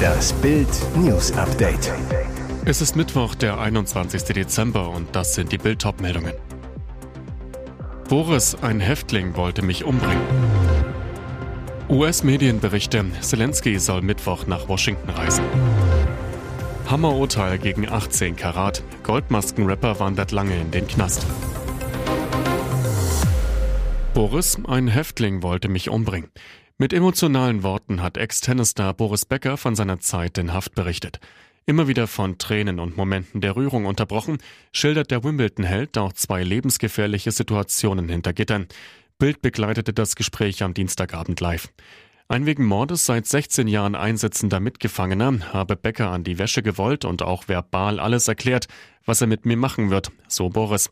Das Bild News Update. Es ist Mittwoch, der 21. Dezember und das sind die Bild meldungen Boris, ein Häftling, wollte mich umbringen. US-Medienberichte, Zelensky soll Mittwoch nach Washington reisen. Hammerurteil gegen 18 Karat. Goldmaskenrapper wandert lange in den Knast. Boris, ein Häftling, wollte mich umbringen. Mit emotionalen Worten hat Ex-Tennisstar Boris Becker von seiner Zeit in Haft berichtet. Immer wieder von Tränen und Momenten der Rührung unterbrochen, schildert der Wimbledon-Held auch zwei lebensgefährliche Situationen hinter Gittern. Bild begleitete das Gespräch am Dienstagabend live. Ein wegen Mordes seit 16 Jahren einsitzender Mitgefangener habe Becker an die Wäsche gewollt und auch verbal alles erklärt, was er mit mir machen wird, so Boris.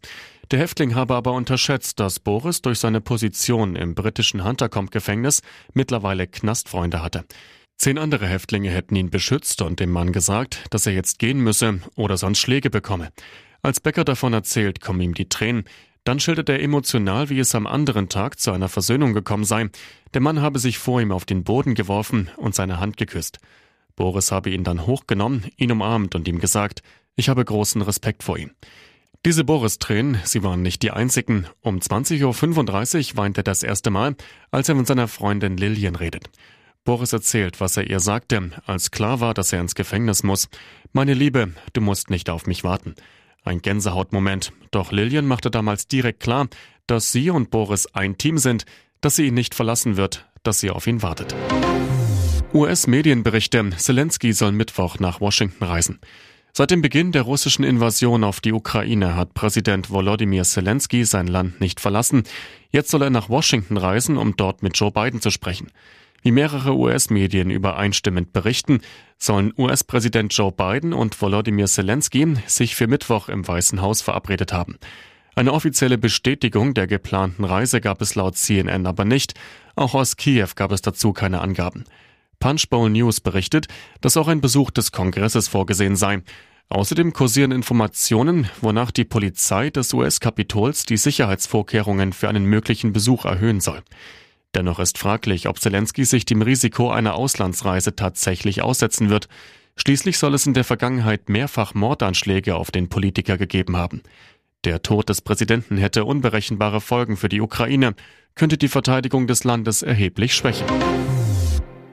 Der Häftling habe aber unterschätzt, dass Boris durch seine Position im britischen Huntercombe-Gefängnis mittlerweile Knastfreunde hatte. Zehn andere Häftlinge hätten ihn beschützt und dem Mann gesagt, dass er jetzt gehen müsse oder sonst Schläge bekomme. Als Becker davon erzählt, kommen ihm die Tränen. Dann schildert er emotional, wie es am anderen Tag zu einer Versöhnung gekommen sei. Der Mann habe sich vor ihm auf den Boden geworfen und seine Hand geküsst. Boris habe ihn dann hochgenommen, ihn umarmt und ihm gesagt, ich habe großen Respekt vor ihm. Diese Boris-Tränen, sie waren nicht die einzigen. Um 20.35 Uhr weint er das erste Mal, als er mit seiner Freundin Lillian redet. Boris erzählt, was er ihr sagte, als klar war, dass er ins Gefängnis muss. Meine Liebe, du musst nicht auf mich warten. Ein Gänsehautmoment. Doch Lillian machte damals direkt klar, dass sie und Boris ein Team sind, dass sie ihn nicht verlassen wird, dass sie auf ihn wartet. US-Medienberichte, Zelensky soll Mittwoch nach Washington reisen. Seit dem Beginn der russischen Invasion auf die Ukraine hat Präsident Volodymyr Zelensky sein Land nicht verlassen. Jetzt soll er nach Washington reisen, um dort mit Joe Biden zu sprechen. Wie mehrere US-Medien übereinstimmend berichten, sollen US-Präsident Joe Biden und Volodymyr Zelensky sich für Mittwoch im Weißen Haus verabredet haben. Eine offizielle Bestätigung der geplanten Reise gab es laut CNN aber nicht. Auch aus Kiew gab es dazu keine Angaben. Punchbowl News berichtet, dass auch ein Besuch des Kongresses vorgesehen sei. Außerdem kursieren Informationen, wonach die Polizei des US-Kapitols die Sicherheitsvorkehrungen für einen möglichen Besuch erhöhen soll. Dennoch ist fraglich, ob Zelensky sich dem Risiko einer Auslandsreise tatsächlich aussetzen wird. Schließlich soll es in der Vergangenheit mehrfach Mordanschläge auf den Politiker gegeben haben. Der Tod des Präsidenten hätte unberechenbare Folgen für die Ukraine, könnte die Verteidigung des Landes erheblich schwächen.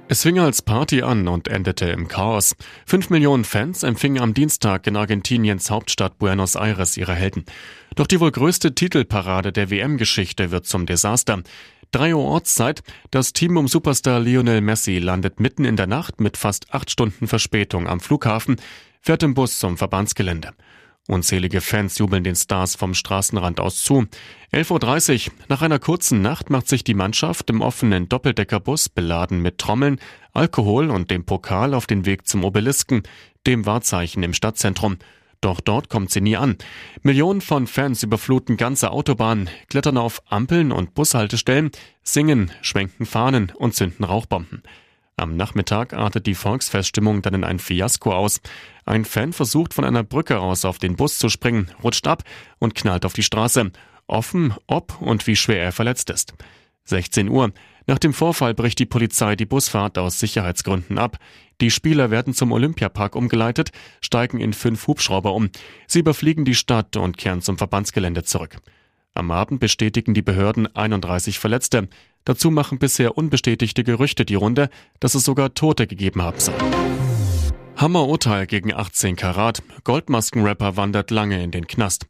Es fing als Party an und endete im Chaos. Fünf Millionen Fans empfingen am Dienstag in Argentiniens Hauptstadt Buenos Aires ihre Helden. Doch die wohl größte Titelparade der WM-Geschichte wird zum Desaster. Drei Uhr Ortszeit. Das Team um Superstar Lionel Messi landet mitten in der Nacht mit fast acht Stunden Verspätung am Flughafen, fährt im Bus zum Verbandsgelände. Unzählige Fans jubeln den Stars vom Straßenrand aus zu. 11.30 Uhr. Nach einer kurzen Nacht macht sich die Mannschaft im offenen Doppeldeckerbus beladen mit Trommeln, Alkohol und dem Pokal auf den Weg zum Obelisken, dem Wahrzeichen im Stadtzentrum. Doch dort kommt sie nie an. Millionen von Fans überfluten ganze Autobahnen, klettern auf Ampeln und Bushaltestellen, singen, schwenken Fahnen und zünden Rauchbomben. Am Nachmittag artet die Volksfeststimmung dann in ein Fiasko aus. Ein Fan versucht von einer Brücke aus auf den Bus zu springen, rutscht ab und knallt auf die Straße. Offen, ob und wie schwer er verletzt ist. 16 Uhr. Nach dem Vorfall bricht die Polizei die Busfahrt aus Sicherheitsgründen ab. Die Spieler werden zum Olympiapark umgeleitet, steigen in fünf Hubschrauber um. Sie überfliegen die Stadt und kehren zum Verbandsgelände zurück. Am Abend bestätigen die Behörden 31 Verletzte. Dazu machen bisher unbestätigte Gerüchte die Runde, dass es sogar Tote gegeben haben soll. Hammerurteil gegen 18 Karat. Goldmaskenrapper wandert lange in den Knast.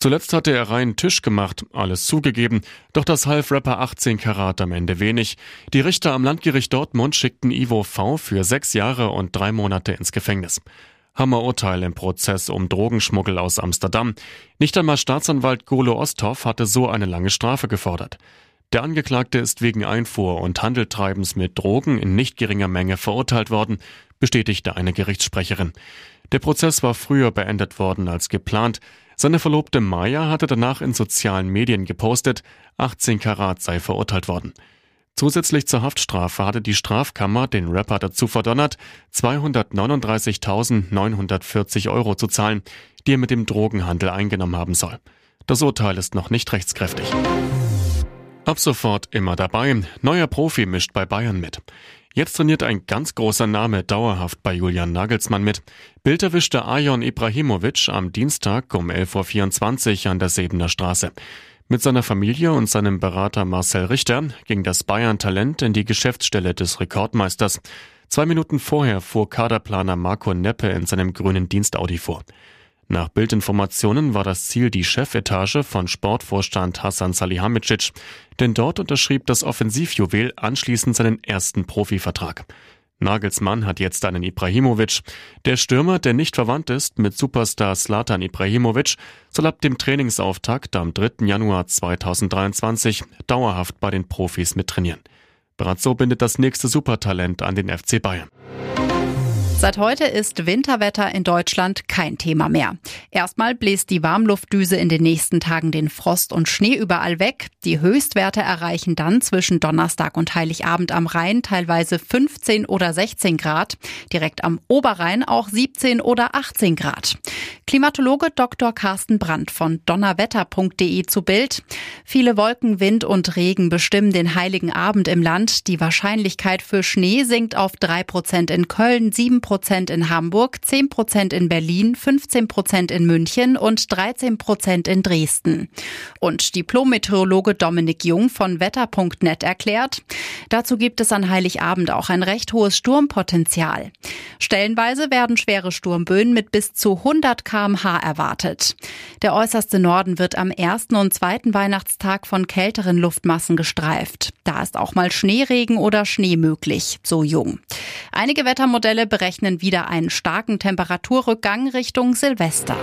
Zuletzt hatte er reinen Tisch gemacht, alles zugegeben, doch das half Rapper 18 Karat am Ende wenig. Die Richter am Landgericht Dortmund schickten Ivo V. für sechs Jahre und drei Monate ins Gefängnis. Hammerurteil im Prozess um Drogenschmuggel aus Amsterdam. Nicht einmal Staatsanwalt Golo Osthoff hatte so eine lange Strafe gefordert. Der Angeklagte ist wegen Einfuhr und Handeltreibens mit Drogen in nicht geringer Menge verurteilt worden, bestätigte eine Gerichtssprecherin. Der Prozess war früher beendet worden als geplant. Seine Verlobte Maya hatte danach in sozialen Medien gepostet, 18 Karat sei verurteilt worden. Zusätzlich zur Haftstrafe hatte die Strafkammer den Rapper dazu verdonnert, 239.940 Euro zu zahlen, die er mit dem Drogenhandel eingenommen haben soll. Das Urteil ist noch nicht rechtskräftig. Ab sofort immer dabei. Neuer Profi mischt bei Bayern mit. Jetzt trainiert ein ganz großer Name dauerhaft bei Julian Nagelsmann mit. Bild erwischte Ajon Ibrahimovic am Dienstag um 11.24 Uhr an der Sebener Straße. Mit seiner Familie und seinem Berater Marcel Richter ging das Bayern-Talent in die Geschäftsstelle des Rekordmeisters. Zwei Minuten vorher fuhr Kaderplaner Marco Neppe in seinem grünen Dienstaudi vor. Nach Bildinformationen war das Ziel die Chefetage von Sportvorstand Hassan Salihamidzic, denn dort unterschrieb das Offensivjuwel anschließend seinen ersten Profivertrag. Nagelsmann hat jetzt einen Ibrahimovic. Der Stürmer, der nicht verwandt ist mit Superstar Slatan Ibrahimovic, soll ab dem Trainingsauftakt am 3. Januar 2023 dauerhaft bei den Profis mittrainieren. So bindet das nächste Supertalent an den FC Bayern. Seit heute ist Winterwetter in Deutschland kein Thema mehr. Erstmal bläst die Warmluftdüse in den nächsten Tagen den Frost und Schnee überall weg. Die Höchstwerte erreichen dann zwischen Donnerstag und Heiligabend am Rhein teilweise 15 oder 16 Grad, direkt am Oberrhein auch 17 oder 18 Grad. Klimatologe Dr. Carsten Brandt von donnerwetter.de zu Bild. Viele Wolken, Wind und Regen bestimmen den heiligen Abend im Land. Die Wahrscheinlichkeit für Schnee sinkt auf 3 Prozent in Köln, 7 Prozent in Hamburg, 10 Prozent in Berlin, 15 Prozent in München und 13 Prozent in Dresden. Und Diplom-Meteorologe Dominik Jung von wetter.net erklärt, dazu gibt es an Heiligabend auch ein recht hohes Sturmpotenzial. Stellenweise werden schwere Sturmböen mit bis zu 100 kmh erwartet. Der äußerste Norden wird am ersten und zweiten Weihnachtstag von kälteren Luftmassen gestreift. Da ist auch mal Schneeregen oder Schnee möglich, so Jung. Einige Wettermodelle berechnen verzeichnen wieder einen starken Temperaturrückgang Richtung Silvester.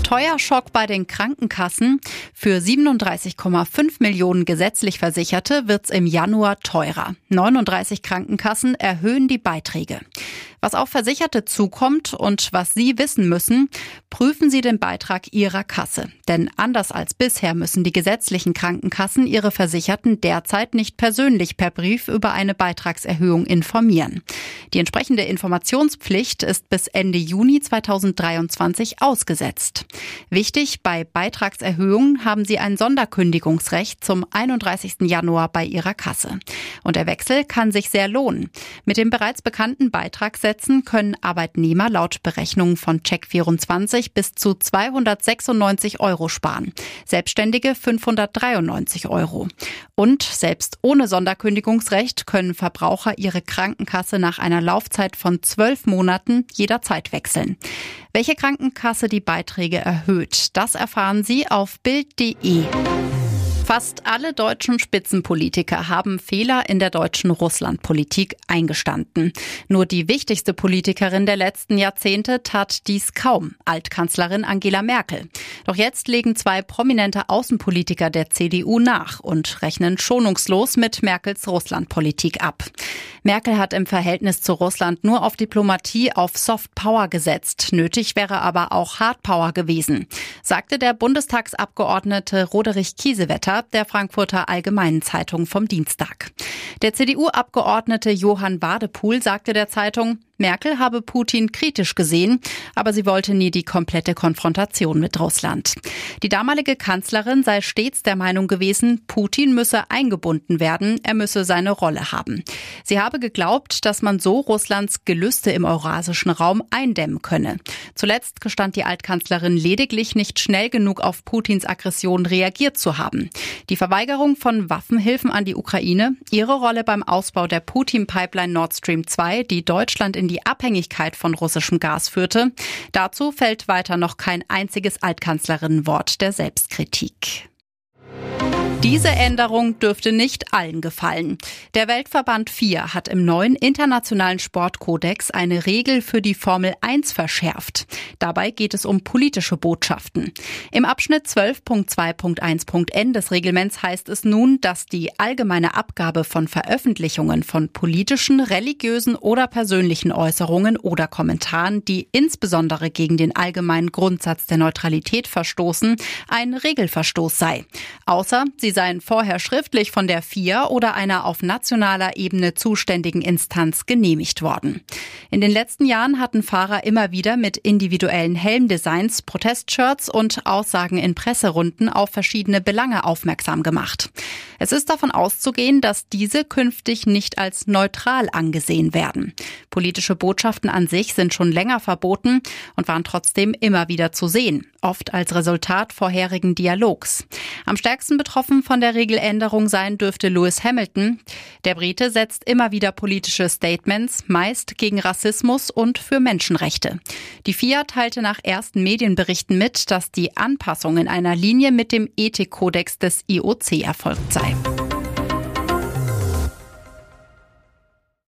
Steuerschock bei den Krankenkassen. Für 37,5 Millionen gesetzlich Versicherte wird's im Januar teurer. 39 Krankenkassen erhöhen die Beiträge. Was auf Versicherte zukommt und was Sie wissen müssen, prüfen Sie den Beitrag Ihrer Kasse. Denn anders als bisher müssen die gesetzlichen Krankenkassen ihre Versicherten derzeit nicht persönlich per Brief über eine Beitragserhöhung informieren. Die entsprechende Informationspflicht ist bis Ende Juni 2023 ausgesetzt. Wichtig, bei Beitragserhöhungen haben Sie ein Sonderkündigungsrecht zum 31. Januar bei Ihrer Kasse. Und der Wechsel kann sich sehr lohnen. Mit dem bereits bekannten Beitragssätzen können Arbeitnehmer laut Berechnungen von Check24 bis zu 296 Euro sparen. Selbstständige 593 Euro. Und selbst ohne Sonderkündigungsrecht können Verbraucher ihre Krankenkasse nach einer Laufzeit von zwölf Monaten jederzeit wechseln. Welche Krankenkasse die Beiträge erhöht, das erfahren Sie auf Bild.de. Fast alle deutschen Spitzenpolitiker haben Fehler in der deutschen Russlandpolitik eingestanden. Nur die wichtigste Politikerin der letzten Jahrzehnte tat dies kaum, Altkanzlerin Angela Merkel. Doch jetzt legen zwei prominente Außenpolitiker der CDU nach und rechnen schonungslos mit Merkels Russlandpolitik ab. Merkel hat im Verhältnis zu Russland nur auf Diplomatie, auf Soft Power gesetzt. Nötig wäre aber auch Hard Power gewesen, sagte der Bundestagsabgeordnete Roderich Kiesewetter der Frankfurter Allgemeinen Zeitung vom Dienstag. Der CDU-Abgeordnete Johann Wadepool sagte der Zeitung, Merkel habe Putin kritisch gesehen, aber sie wollte nie die komplette Konfrontation mit Russland. Die damalige Kanzlerin sei stets der Meinung gewesen, Putin müsse eingebunden werden, er müsse seine Rolle haben. Sie habe geglaubt, dass man so Russlands Gelüste im eurasischen Raum eindämmen könne. Zuletzt gestand die Altkanzlerin lediglich nicht schnell genug auf Putins Aggression reagiert zu haben. Die Verweigerung von Waffenhilfen an die Ukraine, ihre Rolle beim Ausbau der Putin-Pipeline Nord Stream 2, die Deutschland in die Abhängigkeit von russischem Gas führte. Dazu fällt weiter noch kein einziges Altkanzlerinnenwort der Selbstkritik. Diese Änderung dürfte nicht allen gefallen. Der Weltverband 4 hat im neuen internationalen Sportkodex eine Regel für die Formel 1 verschärft. Dabei geht es um politische Botschaften. Im Abschnitt 12.2.1.n des Reglements heißt es nun, dass die allgemeine Abgabe von Veröffentlichungen von politischen, religiösen oder persönlichen Äußerungen oder Kommentaren, die insbesondere gegen den allgemeinen Grundsatz der Neutralität verstoßen, ein Regelverstoß sei. Außer sie seien vorher schriftlich von der FIA oder einer auf nationaler Ebene zuständigen Instanz genehmigt worden. In den letzten Jahren hatten Fahrer immer wieder mit individuellen Helmdesigns, Protestshirts und Aussagen in Presserunden auf verschiedene Belange aufmerksam gemacht. Es ist davon auszugehen, dass diese künftig nicht als neutral angesehen werden. Politische Botschaften an sich sind schon länger verboten und waren trotzdem immer wieder zu sehen, oft als Resultat vorherigen Dialogs. Am stärksten von der Regeländerung sein dürfte Lewis Hamilton. Der Brite setzt immer wieder politische Statements, meist gegen Rassismus und für Menschenrechte. Die FIA teilte nach ersten Medienberichten mit, dass die Anpassung in einer Linie mit dem Ethikkodex des IOC erfolgt sei.